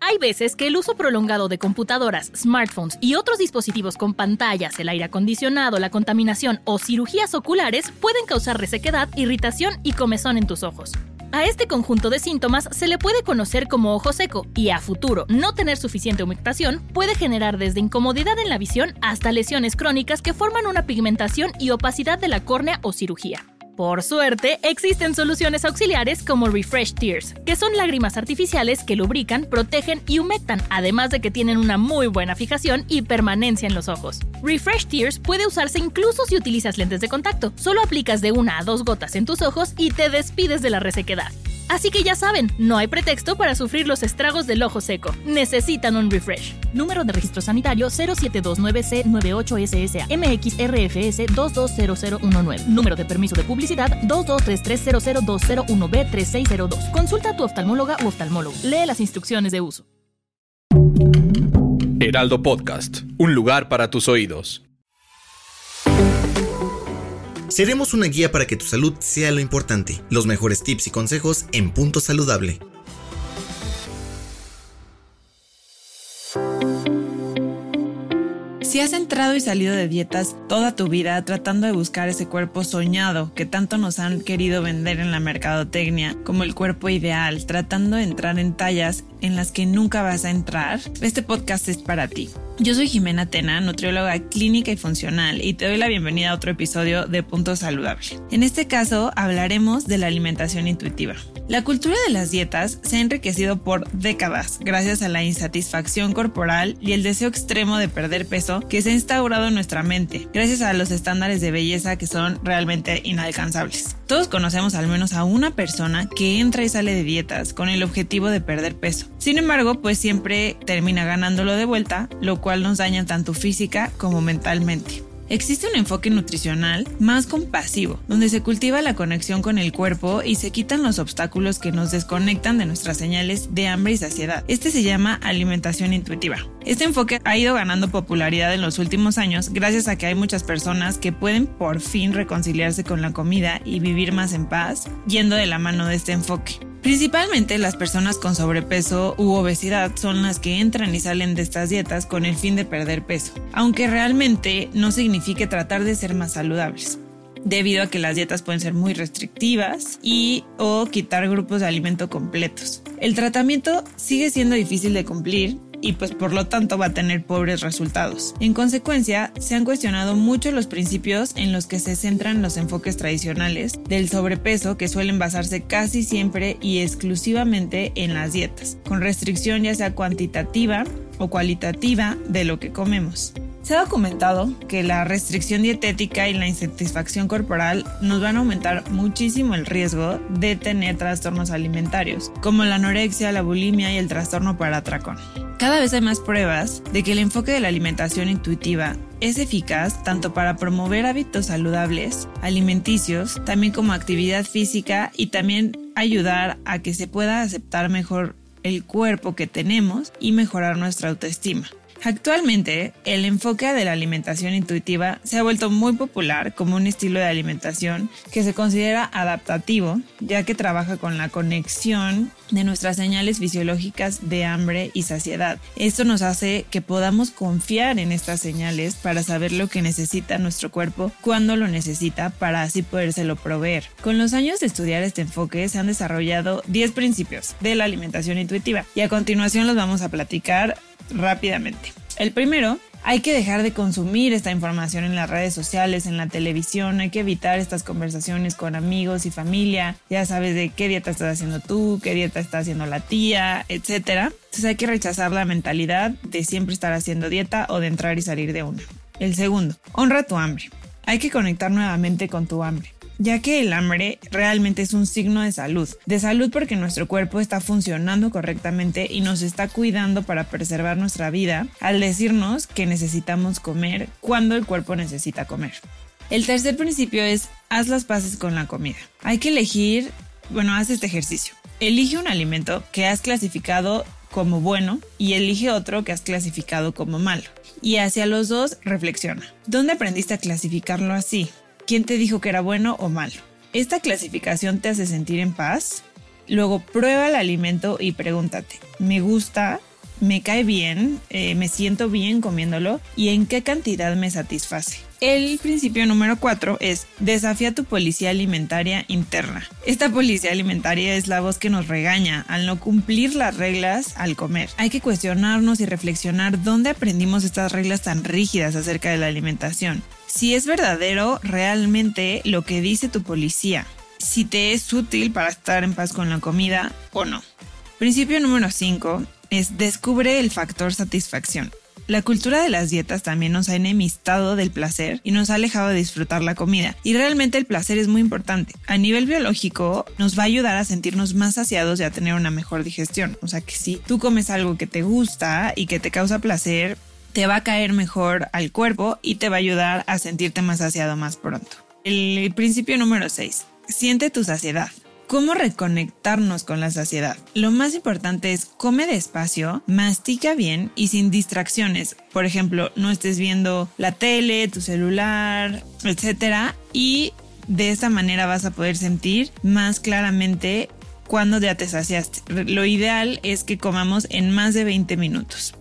Hay veces que el uso prolongado de computadoras, smartphones y otros dispositivos con pantallas, el aire acondicionado, la contaminación o cirugías oculares pueden causar resequedad, irritación y comezón en tus ojos. A este conjunto de síntomas se le puede conocer como ojo seco y a futuro no tener suficiente humectación puede generar desde incomodidad en la visión hasta lesiones crónicas que forman una pigmentación y opacidad de la córnea o cirugía. Por suerte, existen soluciones auxiliares como Refresh Tears, que son lágrimas artificiales que lubrican, protegen y humectan, además de que tienen una muy buena fijación y permanencia en los ojos. Refresh Tears puede usarse incluso si utilizas lentes de contacto. Solo aplicas de una a dos gotas en tus ojos y te despides de la resequedad. Así que ya saben, no hay pretexto para sufrir los estragos del ojo seco. Necesitan un refresh. Número de registro sanitario 0729C98SSA MXRFS 220019. Número de permiso de publicidad 223300201B3602. Consulta a tu oftalmóloga u oftalmólogo. Lee las instrucciones de uso. Heraldo Podcast, un lugar para tus oídos. Seremos una guía para que tu salud sea lo importante. Los mejores tips y consejos en Punto Saludable. Si has entrado y salido de dietas toda tu vida tratando de buscar ese cuerpo soñado que tanto nos han querido vender en la mercadotecnia como el cuerpo ideal, tratando de entrar en tallas en las que nunca vas a entrar, este podcast es para ti. Yo soy Jimena Tena, nutrióloga clínica y funcional, y te doy la bienvenida a otro episodio de Punto Saludable. En este caso hablaremos de la alimentación intuitiva. La cultura de las dietas se ha enriquecido por décadas gracias a la insatisfacción corporal y el deseo extremo de perder peso que se ha instaurado en nuestra mente, gracias a los estándares de belleza que son realmente inalcanzables. Todos conocemos al menos a una persona que entra y sale de dietas con el objetivo de perder peso. Sin embargo, pues siempre termina ganándolo de vuelta, lo cual nos daña tanto física como mentalmente. Existe un enfoque nutricional más compasivo, donde se cultiva la conexión con el cuerpo y se quitan los obstáculos que nos desconectan de nuestras señales de hambre y saciedad. Este se llama alimentación intuitiva. Este enfoque ha ido ganando popularidad en los últimos años gracias a que hay muchas personas que pueden por fin reconciliarse con la comida y vivir más en paz, yendo de la mano de este enfoque. Principalmente las personas con sobrepeso u obesidad son las que entran y salen de estas dietas con el fin de perder peso, aunque realmente no signifique tratar de ser más saludables debido a que las dietas pueden ser muy restrictivas y o quitar grupos de alimento completos. El tratamiento sigue siendo difícil de cumplir y pues por lo tanto va a tener pobres resultados. En consecuencia, se han cuestionado mucho los principios en los que se centran los enfoques tradicionales del sobrepeso que suelen basarse casi siempre y exclusivamente en las dietas, con restricción ya sea cuantitativa o cualitativa de lo que comemos. Se ha documentado que la restricción dietética y la insatisfacción corporal nos van a aumentar muchísimo el riesgo de tener trastornos alimentarios, como la anorexia, la bulimia y el trastorno por atracón. Cada vez hay más pruebas de que el enfoque de la alimentación intuitiva es eficaz tanto para promover hábitos saludables, alimenticios, también como actividad física y también ayudar a que se pueda aceptar mejor el cuerpo que tenemos y mejorar nuestra autoestima. Actualmente, el enfoque de la alimentación intuitiva se ha vuelto muy popular como un estilo de alimentación que se considera adaptativo, ya que trabaja con la conexión de nuestras señales fisiológicas de hambre y saciedad. Esto nos hace que podamos confiar en estas señales para saber lo que necesita nuestro cuerpo cuando lo necesita para así podérselo proveer. Con los años de estudiar este enfoque se han desarrollado 10 principios de la alimentación intuitiva y a continuación los vamos a platicar rápidamente. El primero, hay que dejar de consumir esta información en las redes sociales, en la televisión, hay que evitar estas conversaciones con amigos y familia, ya sabes de qué dieta estás haciendo tú, qué dieta está haciendo la tía, etc. Entonces hay que rechazar la mentalidad de siempre estar haciendo dieta o de entrar y salir de una. El segundo, honra tu hambre. Hay que conectar nuevamente con tu hambre ya que el hambre realmente es un signo de salud. De salud porque nuestro cuerpo está funcionando correctamente y nos está cuidando para preservar nuestra vida al decirnos que necesitamos comer cuando el cuerpo necesita comer. El tercer principio es haz las paces con la comida. Hay que elegir, bueno, haz este ejercicio. Elige un alimento que has clasificado como bueno y elige otro que has clasificado como malo. Y hacia los dos reflexiona. ¿Dónde aprendiste a clasificarlo así? Quién te dijo que era bueno o malo. Esta clasificación te hace sentir en paz. Luego prueba el alimento y pregúntate, ¿me gusta? ¿Me cae bien? Eh, ¿Me siento bien comiéndolo? ¿Y en qué cantidad me satisface? El principio número 4 es desafía tu policía alimentaria interna. Esta policía alimentaria es la voz que nos regaña al no cumplir las reglas al comer. Hay que cuestionarnos y reflexionar dónde aprendimos estas reglas tan rígidas acerca de la alimentación. Si es verdadero realmente lo que dice tu policía. Si te es útil para estar en paz con la comida o no. Principio número 5 es descubre el factor satisfacción. La cultura de las dietas también nos ha enemistado del placer y nos ha alejado de disfrutar la comida. Y realmente el placer es muy importante. A nivel biológico nos va a ayudar a sentirnos más saciados y a tener una mejor digestión. O sea que si tú comes algo que te gusta y que te causa placer, te va a caer mejor al cuerpo y te va a ayudar a sentirte más saciado más pronto. El principio número 6. Siente tu saciedad. ¿Cómo reconectarnos con la saciedad? Lo más importante es come despacio, mastica bien y sin distracciones. Por ejemplo, no estés viendo la tele, tu celular, etc. Y de esta manera vas a poder sentir más claramente cuando ya te saciaste. Lo ideal es que comamos en más de 20 minutos.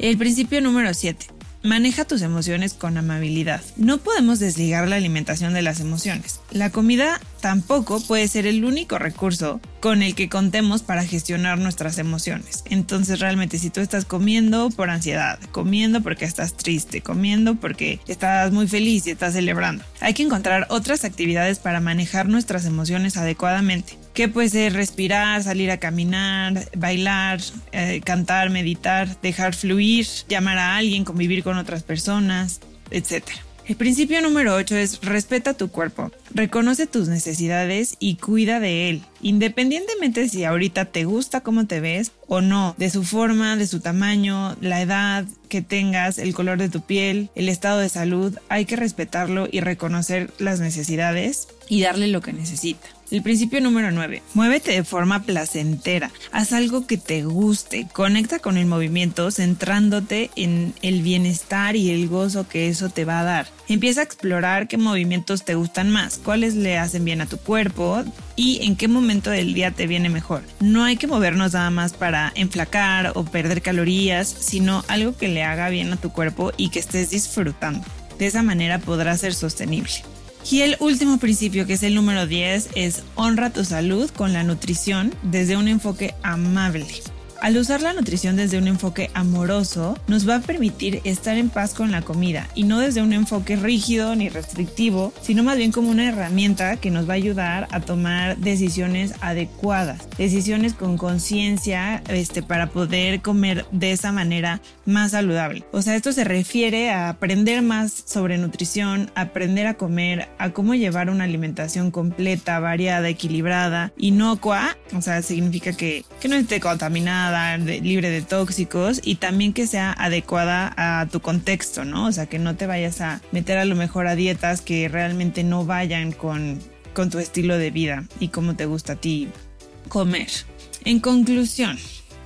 El principio número 7. Maneja tus emociones con amabilidad. No podemos desligar la alimentación de las emociones. La comida tampoco puede ser el único recurso con el que contemos para gestionar nuestras emociones. Entonces realmente si tú estás comiendo por ansiedad, comiendo porque estás triste, comiendo porque estás muy feliz y estás celebrando, hay que encontrar otras actividades para manejar nuestras emociones adecuadamente que puede ser respirar, salir a caminar, bailar, eh, cantar, meditar, dejar fluir, llamar a alguien, convivir con otras personas, etc. El principio número 8 es respeta tu cuerpo, reconoce tus necesidades y cuida de él, independientemente si ahorita te gusta cómo te ves o no, de su forma, de su tamaño, la edad que tengas, el color de tu piel, el estado de salud, hay que respetarlo y reconocer las necesidades y darle lo que necesita. El principio número 9. Muévete de forma placentera. Haz algo que te guste. Conecta con el movimiento centrándote en el bienestar y el gozo que eso te va a dar. Empieza a explorar qué movimientos te gustan más, cuáles le hacen bien a tu cuerpo y en qué momento del día te viene mejor. No hay que movernos nada más para enflacar o perder calorías, sino algo que le haga bien a tu cuerpo y que estés disfrutando. De esa manera podrá ser sostenible. Y el último principio, que es el número 10, es honra tu salud con la nutrición desde un enfoque amable. Al usar la nutrición desde un enfoque amoroso, nos va a permitir estar en paz con la comida y no desde un enfoque rígido ni restrictivo, sino más bien como una herramienta que nos va a ayudar a tomar decisiones adecuadas, decisiones con conciencia este, para poder comer de esa manera más saludable. O sea, esto se refiere a aprender más sobre nutrición, aprender a comer, a cómo llevar una alimentación completa, variada, equilibrada, inocua, o sea, significa que, que no esté contaminada, libre de tóxicos y también que sea adecuada a tu contexto, ¿no? O sea, que no te vayas a meter a lo mejor a dietas que realmente no vayan con, con tu estilo de vida y cómo te gusta a ti comer. En conclusión,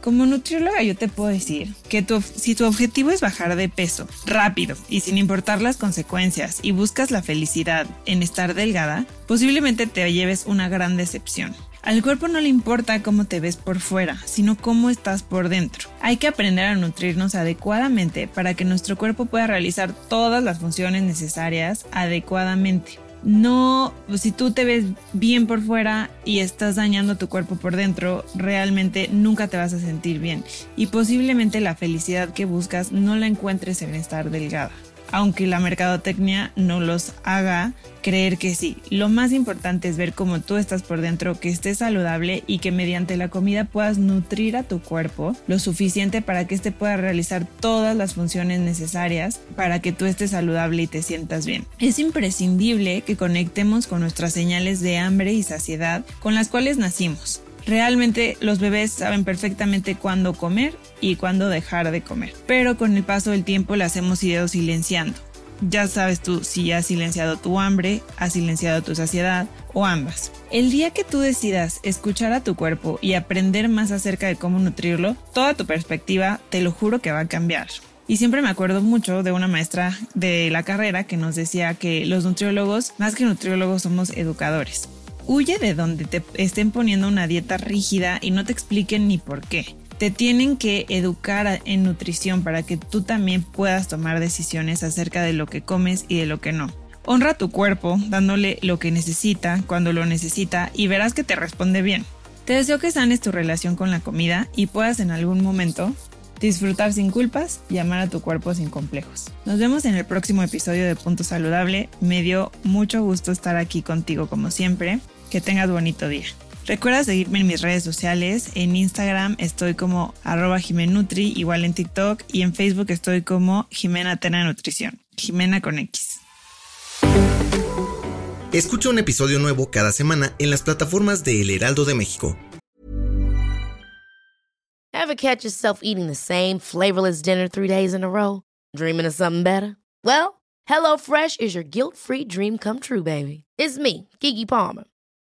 como nutrióloga yo te puedo decir que si tu objetivo es bajar de peso rápido y sin importar las consecuencias y buscas la felicidad en estar delgada, posiblemente te lleves una gran decepción. Al cuerpo no le importa cómo te ves por fuera, sino cómo estás por dentro. Hay que aprender a nutrirnos adecuadamente para que nuestro cuerpo pueda realizar todas las funciones necesarias adecuadamente no, si tú te ves bien por fuera y estás dañando tu cuerpo por dentro, realmente nunca te vas a sentir bien y posiblemente la felicidad que buscas no la encuentres en estar delgada aunque la mercadotecnia no los haga creer que sí. Lo más importante es ver cómo tú estás por dentro, que estés saludable y que mediante la comida puedas nutrir a tu cuerpo lo suficiente para que éste pueda realizar todas las funciones necesarias para que tú estés saludable y te sientas bien. Es imprescindible que conectemos con nuestras señales de hambre y saciedad con las cuales nacimos. Realmente los bebés saben perfectamente cuándo comer y cuándo dejar de comer, pero con el paso del tiempo las hemos ido silenciando. Ya sabes tú si has silenciado tu hambre, has silenciado tu saciedad o ambas. El día que tú decidas escuchar a tu cuerpo y aprender más acerca de cómo nutrirlo, toda tu perspectiva te lo juro que va a cambiar. Y siempre me acuerdo mucho de una maestra de la carrera que nos decía que los nutriólogos, más que nutriólogos, somos educadores. Huye de donde te estén poniendo una dieta rígida y no te expliquen ni por qué. Te tienen que educar en nutrición para que tú también puedas tomar decisiones acerca de lo que comes y de lo que no. Honra tu cuerpo dándole lo que necesita cuando lo necesita y verás que te responde bien. Te deseo que sanes tu relación con la comida y puedas en algún momento disfrutar sin culpas y amar a tu cuerpo sin complejos. Nos vemos en el próximo episodio de Punto Saludable. Me dio mucho gusto estar aquí contigo como siempre. Que tengas bonito día. Recuerda seguirme en mis redes sociales. En Instagram estoy como arroba Jimenutri, igual en TikTok. Y en Facebook estoy como Jimena Tena Nutrición. Jimena con X. Escucha un episodio nuevo cada semana en las plataformas de El Heraldo de México. Ever catch yourself eating the same flavorless dinner three days in a row? Dreaming of something better? Well, HelloFresh is your guilt-free dream come true, baby. It's me, Kiki Palmer.